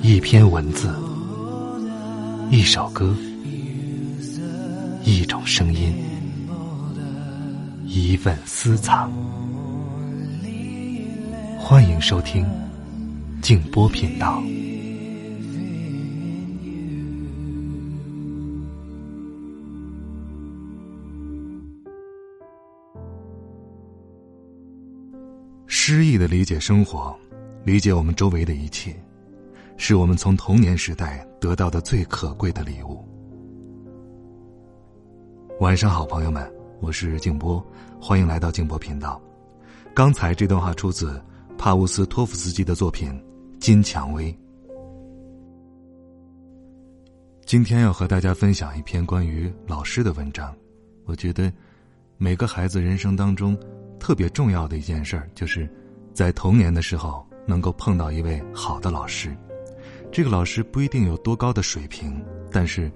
一篇文字，一首歌，一种声音，一份私藏。欢迎收听静波频道。诗意的理解生活，理解我们周围的一切，是我们从童年时代得到的最可贵的礼物。晚上好，朋友们，我是静波，欢迎来到静波频道。刚才这段话出自帕乌斯托夫斯基的作品《金蔷薇》。今天要和大家分享一篇关于老师的文章。我觉得，每个孩子人生当中。特别重要的一件事儿，就是在童年的时候能够碰到一位好的老师。这个老师不一定有多高的水平，但是，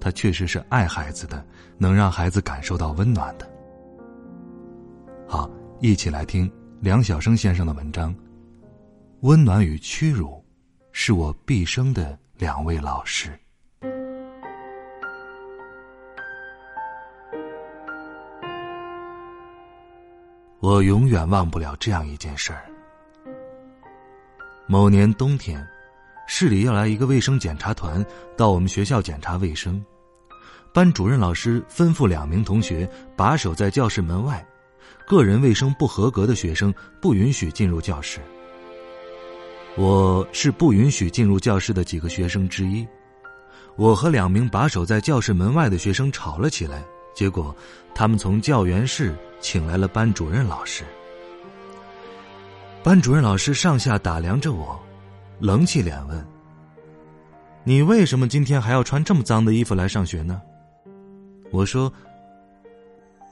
他确实是爱孩子的，能让孩子感受到温暖的。好，一起来听梁晓声先生的文章。温暖与屈辱，是我毕生的两位老师。我永远忘不了这样一件事儿。某年冬天，市里要来一个卫生检查团到我们学校检查卫生，班主任老师吩咐两名同学把守在教室门外，个人卫生不合格的学生不允许进入教室。我是不允许进入教室的几个学生之一，我和两名把守在教室门外的学生吵了起来。结果，他们从教员室请来了班主任老师。班主任老师上下打量着我，冷起脸问：“你为什么今天还要穿这么脏的衣服来上学呢？”我说：“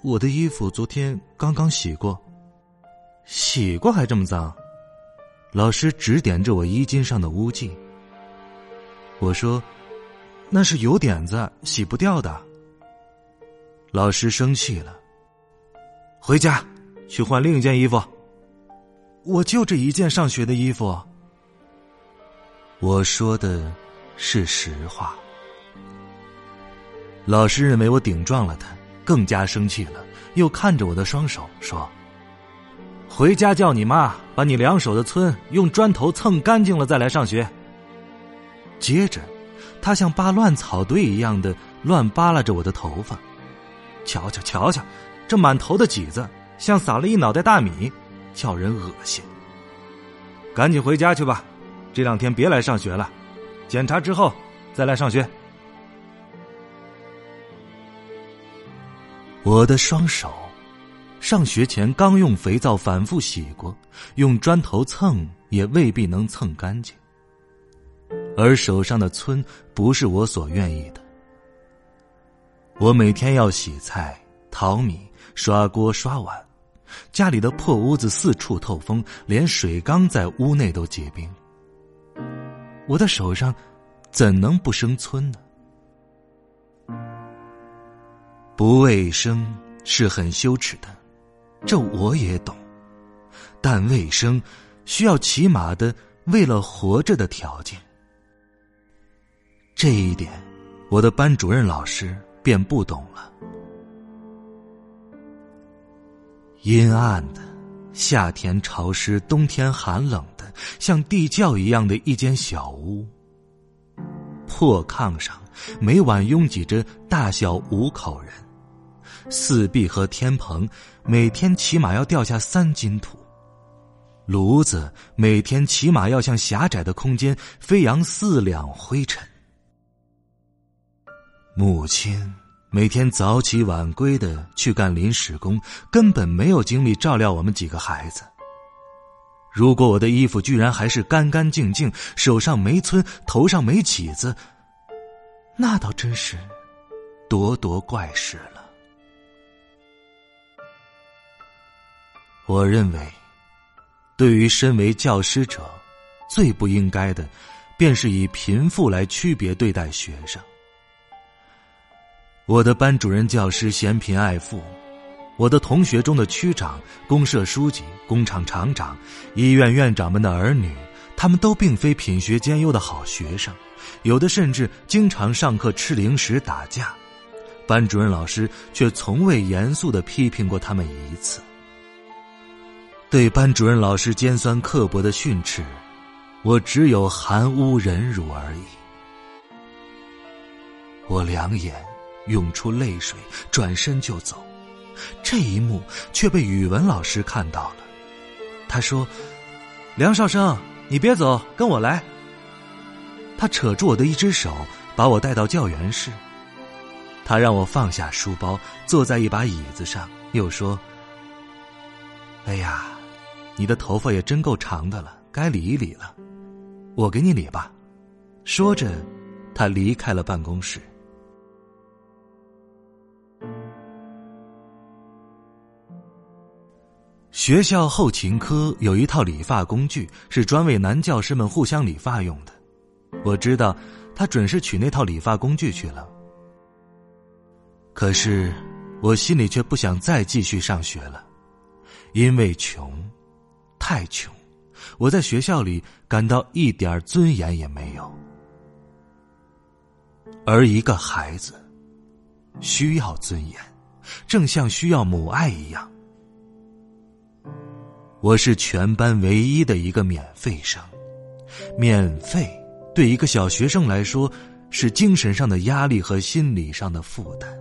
我的衣服昨天刚刚洗过，洗过还这么脏。”老师指点着我衣襟上的污迹。我说：“那是油点子，洗不掉的。”老师生气了，回家去换另一件衣服。我就这一件上学的衣服。我说的是实话。老师认为我顶撞了他，更加生气了，又看着我的双手说：“回家叫你妈把你两手的皴用砖头蹭干净了再来上学。”接着，他像扒乱草堆一样的乱扒拉着我的头发。瞧瞧瞧瞧，这满头的髻子像撒了一脑袋大米，叫人恶心。赶紧回家去吧，这两天别来上学了，检查之后再来上学。我的双手，上学前刚用肥皂反复洗过，用砖头蹭也未必能蹭干净。而手上的皴不是我所愿意的。我每天要洗菜、淘米、刷锅、刷碗，家里的破屋子四处透风，连水缸在屋内都结冰。我的手上怎能不生皴呢？不卫生是很羞耻的，这我也懂，但卫生需要起码的为了活着的条件。这一点，我的班主任老师。便不懂了。阴暗的，夏天潮湿，冬天寒冷的，像地窖一样的一间小屋。破炕上，每晚拥挤着大小五口人。四壁和天棚，每天起码要掉下三斤土。炉子每天起码要向狭窄的空间飞扬四两灰尘。母亲每天早起晚归的去干临时工，根本没有精力照料我们几个孩子。如果我的衣服居然还是干干净净，手上没皴，头上没起子，那倒真是咄咄怪事了。我认为，对于身为教师者，最不应该的，便是以贫富来区别对待学生。我的班主任教师嫌贫爱富，我的同学中的区长、公社书记、工厂厂长、医院院长们的儿女，他们都并非品学兼优的好学生，有的甚至经常上课吃零食打架。班主任老师却从未严肃的批评过他们一次。对班主任老师尖酸刻薄的训斥，我只有含污忍辱而已。我两眼涌出泪水，转身就走。这一幕却被语文老师看到了。他说：“梁少生，你别走，跟我来。”他扯住我的一只手，把我带到教员室。他让我放下书包，坐在一把椅子上，又说：“哎呀，你的头发也真够长的了，该理一理了，我给你理吧。”说着，他离开了办公室。学校后勤科有一套理发工具，是专为男教师们互相理发用的。我知道，他准是取那套理发工具去了。可是，我心里却不想再继续上学了，因为穷，太穷，我在学校里感到一点尊严也没有。而一个孩子，需要尊严，正像需要母爱一样。我是全班唯一的一个免费生，免费对一个小学生来说，是精神上的压力和心理上的负担。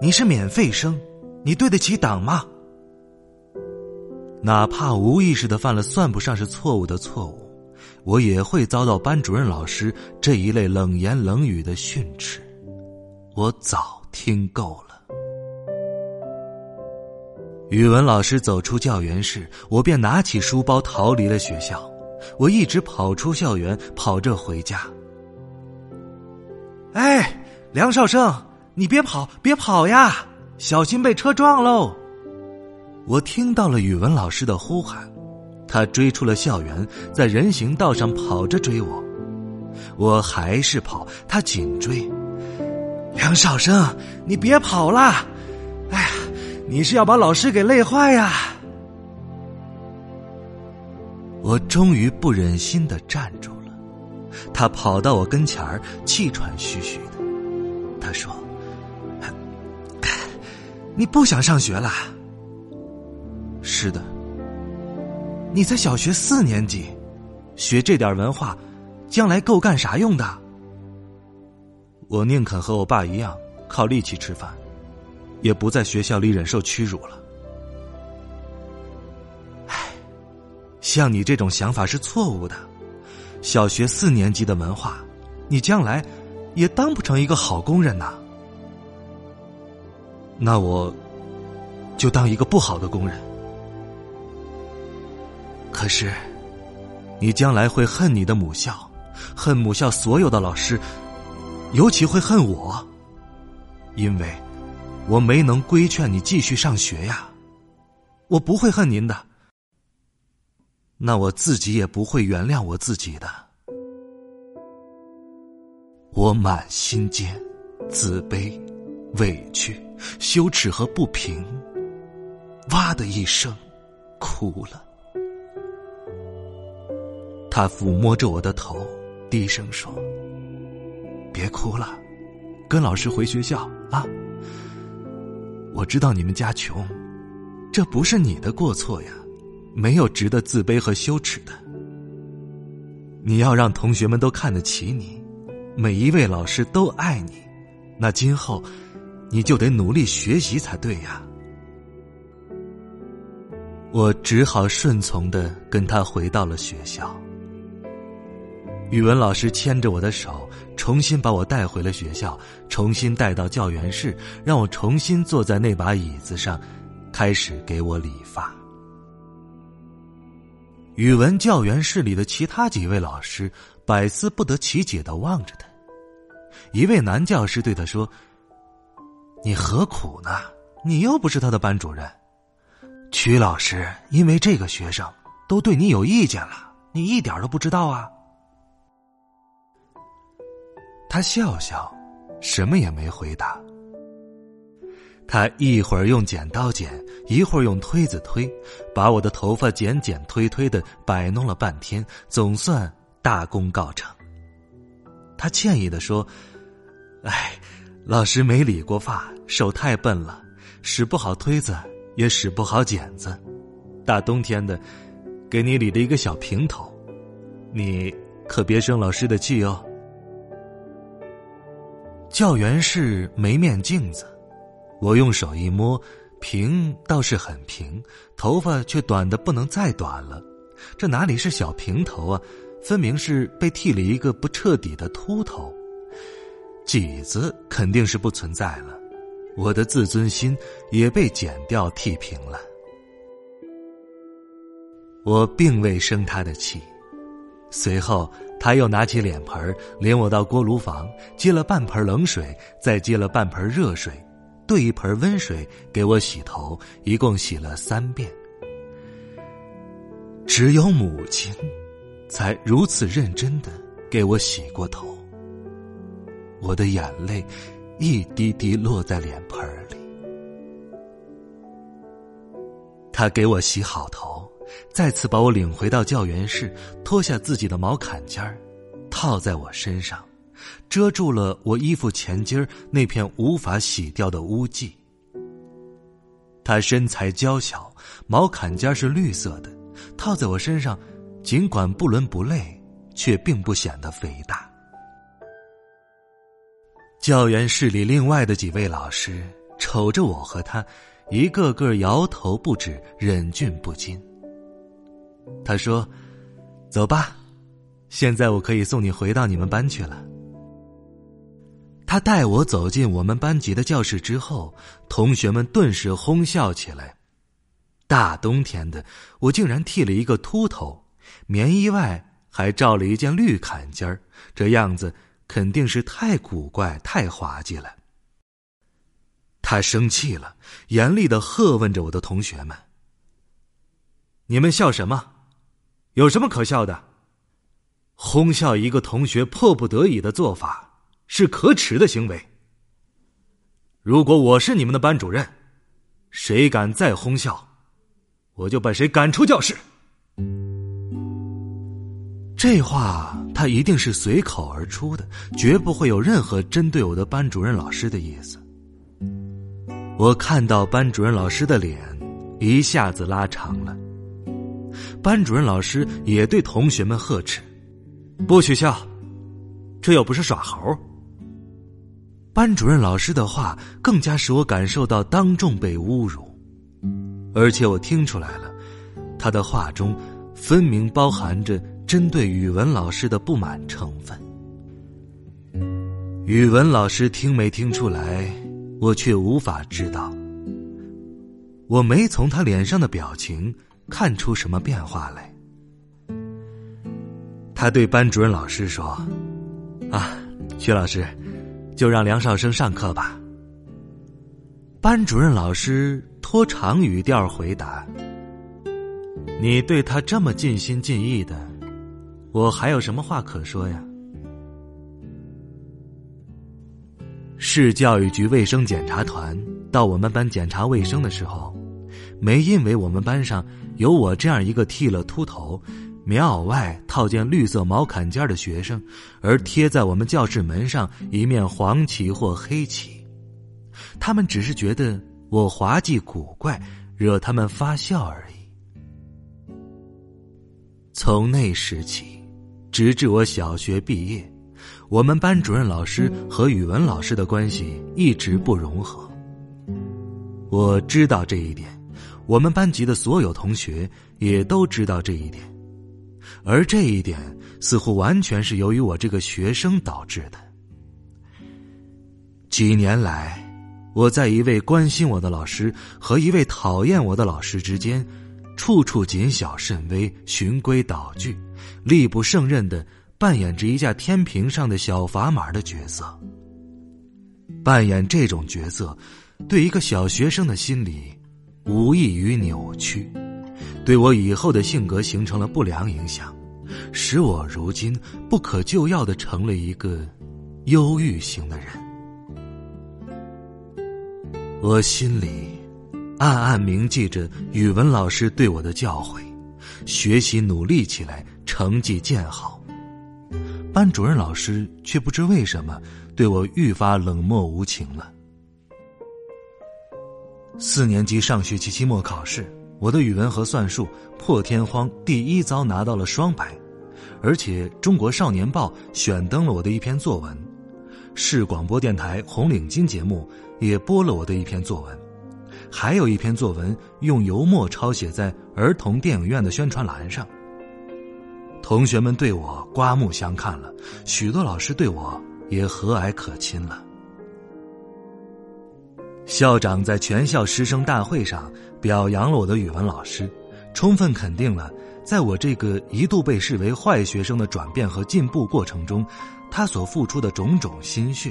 你是免费生，你对得起党吗？哪怕无意识的犯了算不上是错误的错误，我也会遭到班主任老师这一类冷言冷语的训斥。我早听够了。语文老师走出教员室，我便拿起书包逃离了学校。我一直跑出校园，跑着回家。哎，梁少生。你别跑，别跑呀！小心被车撞喽！我听到了语文老师的呼喊，他追出了校园，在人行道上跑着追我。我还是跑，他紧追。梁少生，你别跑啦！哎呀，你是要把老师给累坏呀！我终于不忍心的站住了，他跑到我跟前儿，气喘吁吁的，他说。你不想上学了？是的。你才小学四年级，学这点文化，将来够干啥用的？我宁肯和我爸一样靠力气吃饭，也不在学校里忍受屈辱了。唉，像你这种想法是错误的。小学四年级的文化，你将来也当不成一个好工人呐。那我，就当一个不好的工人。可是，你将来会恨你的母校，恨母校所有的老师，尤其会恨我，因为我没能规劝你继续上学呀。我不会恨您的，那我自己也不会原谅我自己的。我满心间自卑。委屈、羞耻和不平，哇的一声，哭了。他抚摸着我的头，低声说：“别哭了，跟老师回学校啊。我知道你们家穷，这不是你的过错呀，没有值得自卑和羞耻的。你要让同学们都看得起你，每一位老师都爱你，那今后……”你就得努力学习才对呀！我只好顺从的跟他回到了学校。语文老师牵着我的手，重新把我带回了学校，重新带到教员室，让我重新坐在那把椅子上，开始给我理发。语文教员室里的其他几位老师百思不得其解的望着他。一位男教师对他说。你何苦呢？你又不是他的班主任。曲老师因为这个学生都对你有意见了，你一点都不知道啊。他笑笑，什么也没回答。他一会儿用剪刀剪，一会儿用推子推，把我的头发剪剪推推的摆弄了半天，总算大功告成。他歉意的说：“哎，老师没理过发，手太笨了，使不好推子，也使不好剪子。大冬天的，给你理了一个小平头，你可别生老师的气哦。”教员室没面镜子，我用手一摸，平倒是很平，头发却短的不能再短了。这哪里是小平头啊，分明是被剃了一个不彻底的秃头。几子肯定是不存在了，我的自尊心也被剪掉剃平了。我并未生他的气，随后。他又拿起脸盆，领我到锅炉房，接了半盆冷水，再接了半盆热水，兑一盆温水给我洗头，一共洗了三遍。只有母亲，才如此认真的给我洗过头。我的眼泪，一滴滴落在脸盆里。他给我洗好头。再次把我领回到教员室，脱下自己的毛坎肩儿，套在我身上，遮住了我衣服前襟儿那片无法洗掉的污迹。他身材娇小，毛坎肩是绿色的，套在我身上，尽管不伦不类，却并不显得肥大。教员室里另外的几位老师瞅着我和他，一个个摇头不止，忍俊不禁。他说：“走吧，现在我可以送你回到你们班去了。”他带我走进我们班级的教室之后，同学们顿时哄笑起来。大冬天的，我竟然剃了一个秃头，棉衣外还罩了一件绿坎肩儿，这样子肯定是太古怪、太滑稽了。他生气了，严厉的喝问着我的同学们：“你们笑什么？”有什么可笑的？哄笑一个同学迫不得已的做法是可耻的行为。如果我是你们的班主任，谁敢再哄笑，我就把谁赶出教室。这话他一定是随口而出的，绝不会有任何针对我的班主任老师的意思。我看到班主任老师的脸一下子拉长了。班主任老师也对同学们呵斥：“不许笑，这又不是耍猴。”班主任老师的话更加使我感受到当众被侮辱，而且我听出来了，他的话中分明包含着针对语文老师的不满成分。语文老师听没听出来，我却无法知道。我没从他脸上的表情。看出什么变化来？他对班主任老师说：“啊，徐老师，就让梁少生上课吧。”班主任老师拖长语调回答：“你对他这么尽心尽意的，我还有什么话可说呀？”市教育局卫生检查团到我们班检查卫生的时候。没因为我们班上有我这样一个剃了秃头、棉袄外套件绿色毛坎肩的学生，而贴在我们教室门上一面黄旗或黑旗。他们只是觉得我滑稽古怪，惹他们发笑而已。从那时起，直至我小学毕业，我们班主任老师和语文老师的关系一直不融合。我知道这一点。我们班级的所有同学也都知道这一点，而这一点似乎完全是由于我这个学生导致的。几年来，我在一位关心我的老师和一位讨厌我的老师之间，处处谨小慎微、循规蹈矩、力不胜任的扮演着一架天平上的小砝码的角色。扮演这种角色，对一个小学生的心理。无异于扭曲，对我以后的性格形成了不良影响，使我如今不可救药的成了一个忧郁型的人。我心里暗暗铭记着语文老师对我的教诲：学习努力起来，成绩渐好。班主任老师却不知为什么对我愈发冷漠无情了。四年级上学期期末考试，我的语文和算术破天荒第一遭拿到了双百，而且《中国少年报》选登了我的一篇作文，市广播电台《红领巾》节目也播了我的一篇作文，还有一篇作文用油墨抄写在儿童电影院的宣传栏上。同学们对我刮目相看了，许多老师对我也和蔼可亲了。校长在全校师生大会上表扬了我的语文老师，充分肯定了在我这个一度被视为坏学生的转变和进步过程中，他所付出的种种心血，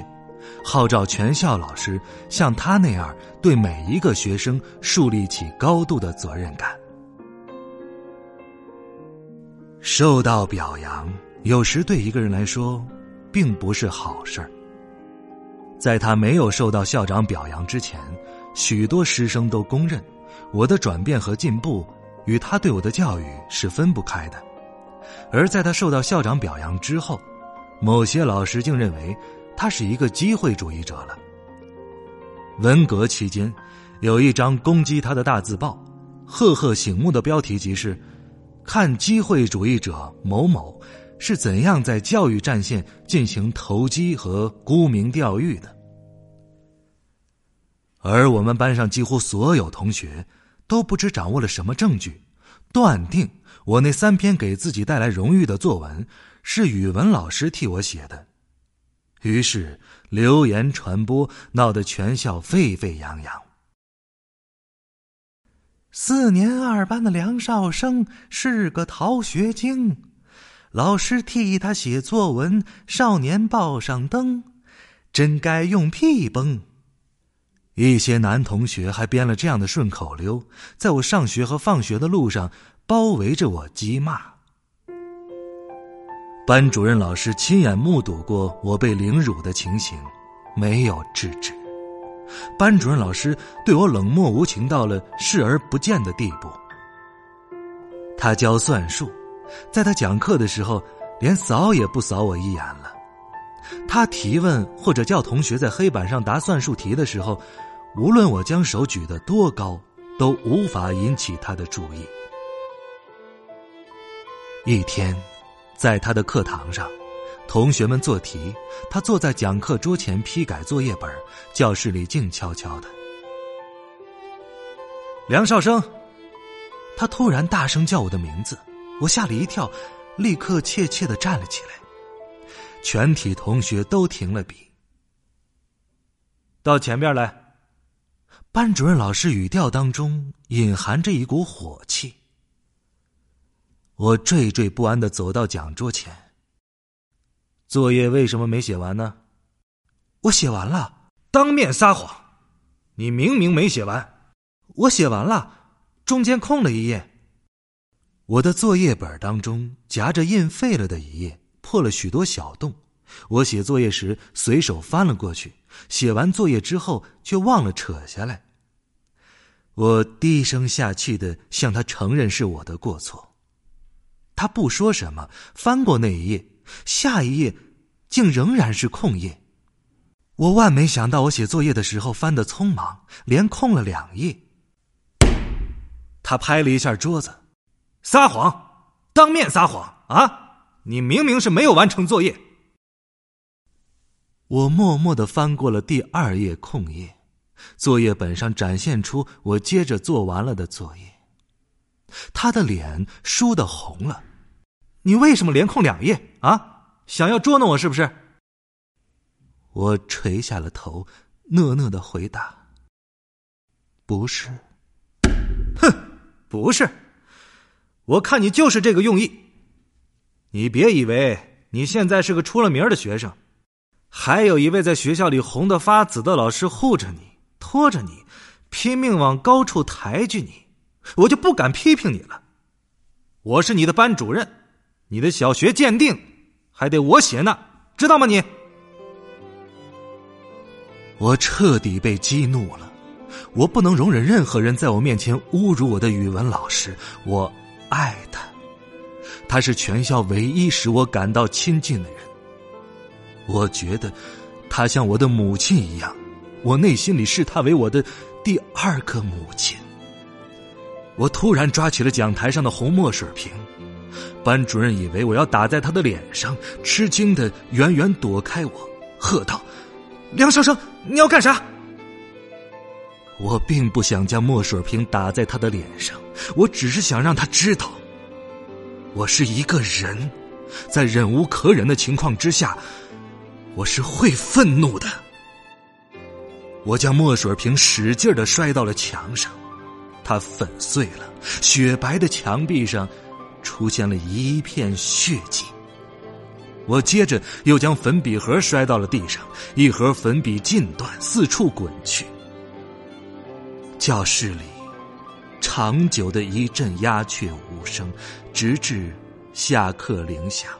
号召全校老师像他那样对每一个学生树立起高度的责任感。受到表扬，有时对一个人来说，并不是好事儿。在他没有受到校长表扬之前，许多师生都公认，我的转变和进步与他对我的教育是分不开的；而在他受到校长表扬之后，某些老师竟认为他是一个机会主义者了。文革期间，有一张攻击他的大字报，赫赫醒目的标题即是“看机会主义者某某”。是怎样在教育战线进行投机和沽名钓誉的？而我们班上几乎所有同学都不知掌握了什么证据，断定我那三篇给自己带来荣誉的作文是语文老师替我写的。于是流言传播，闹得全校沸沸扬扬。四年二班的梁少生是个逃学精。老师替他写作文，《少年报》上登，真该用屁崩。一些男同学还编了这样的顺口溜，在我上学和放学的路上包围着我讥骂。班主任老师亲眼目睹过我被凌辱的情形，没有制止。班主任老师对我冷漠无情到了视而不见的地步。他教算术。在他讲课的时候，连扫也不扫我一眼了。他提问或者叫同学在黑板上答算术题的时候，无论我将手举得多高，都无法引起他的注意。一天，在他的课堂上，同学们做题，他坐在讲课桌前批改作业本，教室里静悄悄的。梁少生，他突然大声叫我的名字。我吓了一跳，立刻怯怯的站了起来。全体同学都停了笔，到前边来。班主任老师语调当中隐含着一股火气。我惴惴不安的走到讲桌前。作业为什么没写完呢？我写完了。当面撒谎！你明明没写完。我写完了，中间空了一页。我的作业本当中夹着印废了的一页，破了许多小洞。我写作业时随手翻了过去，写完作业之后却忘了扯下来。我低声下气的向他承认是我的过错。他不说什么，翻过那一页，下一页竟仍然是空页。我万没想到，我写作业的时候翻得匆忙，连空了两页。他拍了一下桌子。撒谎，当面撒谎啊！你明明是没有完成作业。我默默的翻过了第二页空页，作业本上展现出我接着做完了的作业。他的脸输的红了，你为什么连空两页啊？想要捉弄我是不是？我垂下了头，讷讷的回答：“不是。”哼，不是。我看你就是这个用意。你别以为你现在是个出了名的学生，还有一位在学校里红得发紫的老师护着你、拖着你，拼命往高处抬举你，我就不敢批评你了。我是你的班主任，你的小学鉴定还得我写呢，知道吗？你，我彻底被激怒了，我不能容忍任何人在我面前侮辱我的语文老师。我爱他，他是全校唯一使我感到亲近的人。我觉得，他像我的母亲一样，我内心里视他为我的第二个母亲。我突然抓起了讲台上的红墨水瓶，班主任以为我要打在他的脸上，吃惊的远远躲开我，喝道：“梁少生，你要干啥？”我并不想将墨水瓶打在他的脸上，我只是想让他知道，我是一个人，在忍无可忍的情况之下。我是会愤怒的。我将墨水瓶使劲的摔到了墙上，它粉碎了，雪白的墙壁上出现了一片血迹。我接着又将粉笔盒摔到了地上，一盒粉笔尽断，四处滚去。教室里长久的一阵鸦雀无声，直至下课铃响。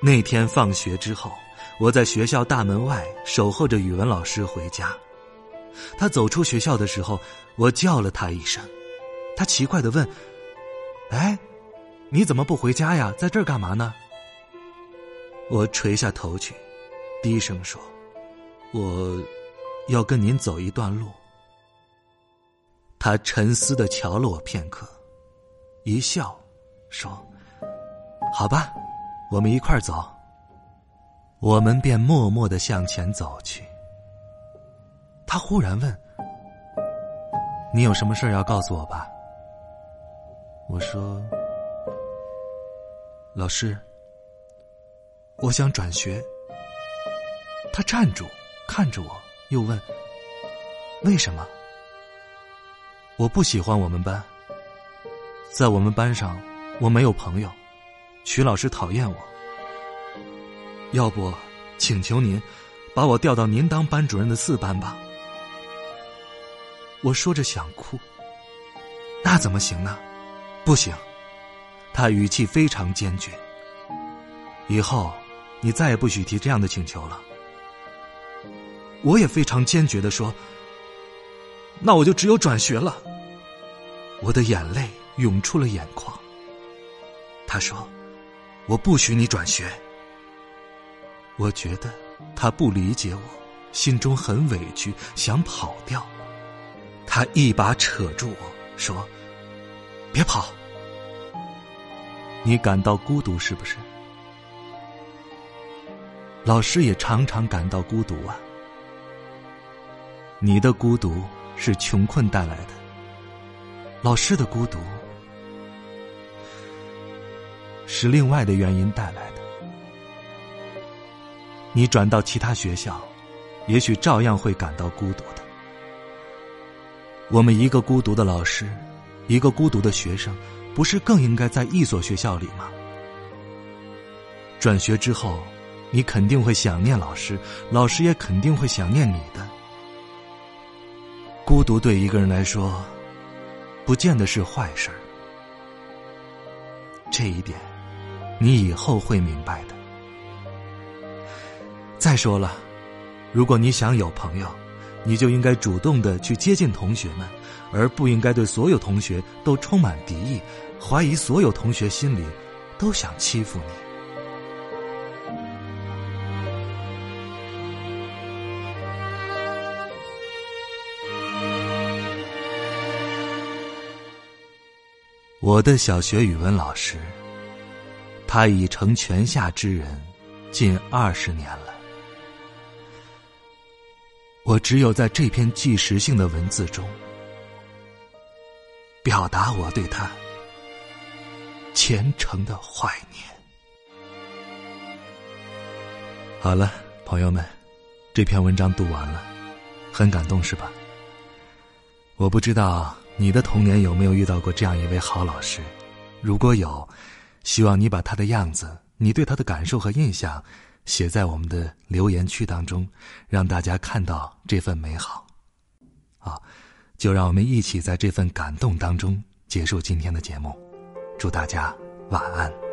那天放学之后，我在学校大门外守候着语文老师回家。他走出学校的时候，我叫了他一声，他奇怪的问：“哎，你怎么不回家呀？在这儿干嘛呢？”我垂下头去，低声说：“我要跟您走一段路。”他沉思的瞧了我片刻，一笑，说：“好吧。”我们一块儿走，我们便默默的向前走去。他忽然问：“你有什么事要告诉我吧？”我说：“老师，我想转学。”他站住，看着我，又问：“为什么？”我不喜欢我们班，在我们班上，我没有朋友。曲老师讨厌我，要不请求您把我调到您当班主任的四班吧。我说着想哭，那怎么行呢？不行，他语气非常坚决。以后你再也不许提这样的请求了。我也非常坚决的说，那我就只有转学了。我的眼泪涌出了眼眶。他说。我不许你转学。我觉得他不理解我，心中很委屈，想跑掉。他一把扯住我说：“别跑，你感到孤独是不是？老师也常常感到孤独啊。你的孤独是穷困带来的，老师的孤独。”是另外的原因带来的。你转到其他学校，也许照样会感到孤独的。我们一个孤独的老师，一个孤独的学生，不是更应该在一所学校里吗？转学之后，你肯定会想念老师，老师也肯定会想念你的。孤独对一个人来说，不见得是坏事儿。这一点。你以后会明白的。再说了，如果你想有朋友，你就应该主动的去接近同学们，而不应该对所有同学都充满敌意，怀疑所有同学心里都想欺负你。我的小学语文老师。他已成泉下之人，近二十年了。我只有在这篇纪实性的文字中，表达我对他虔诚的怀念。好了，朋友们，这篇文章读完了，很感动是吧？我不知道你的童年有没有遇到过这样一位好老师，如果有。希望你把他的样子、你对他的感受和印象，写在我们的留言区当中，让大家看到这份美好。好，就让我们一起在这份感动当中结束今天的节目。祝大家晚安。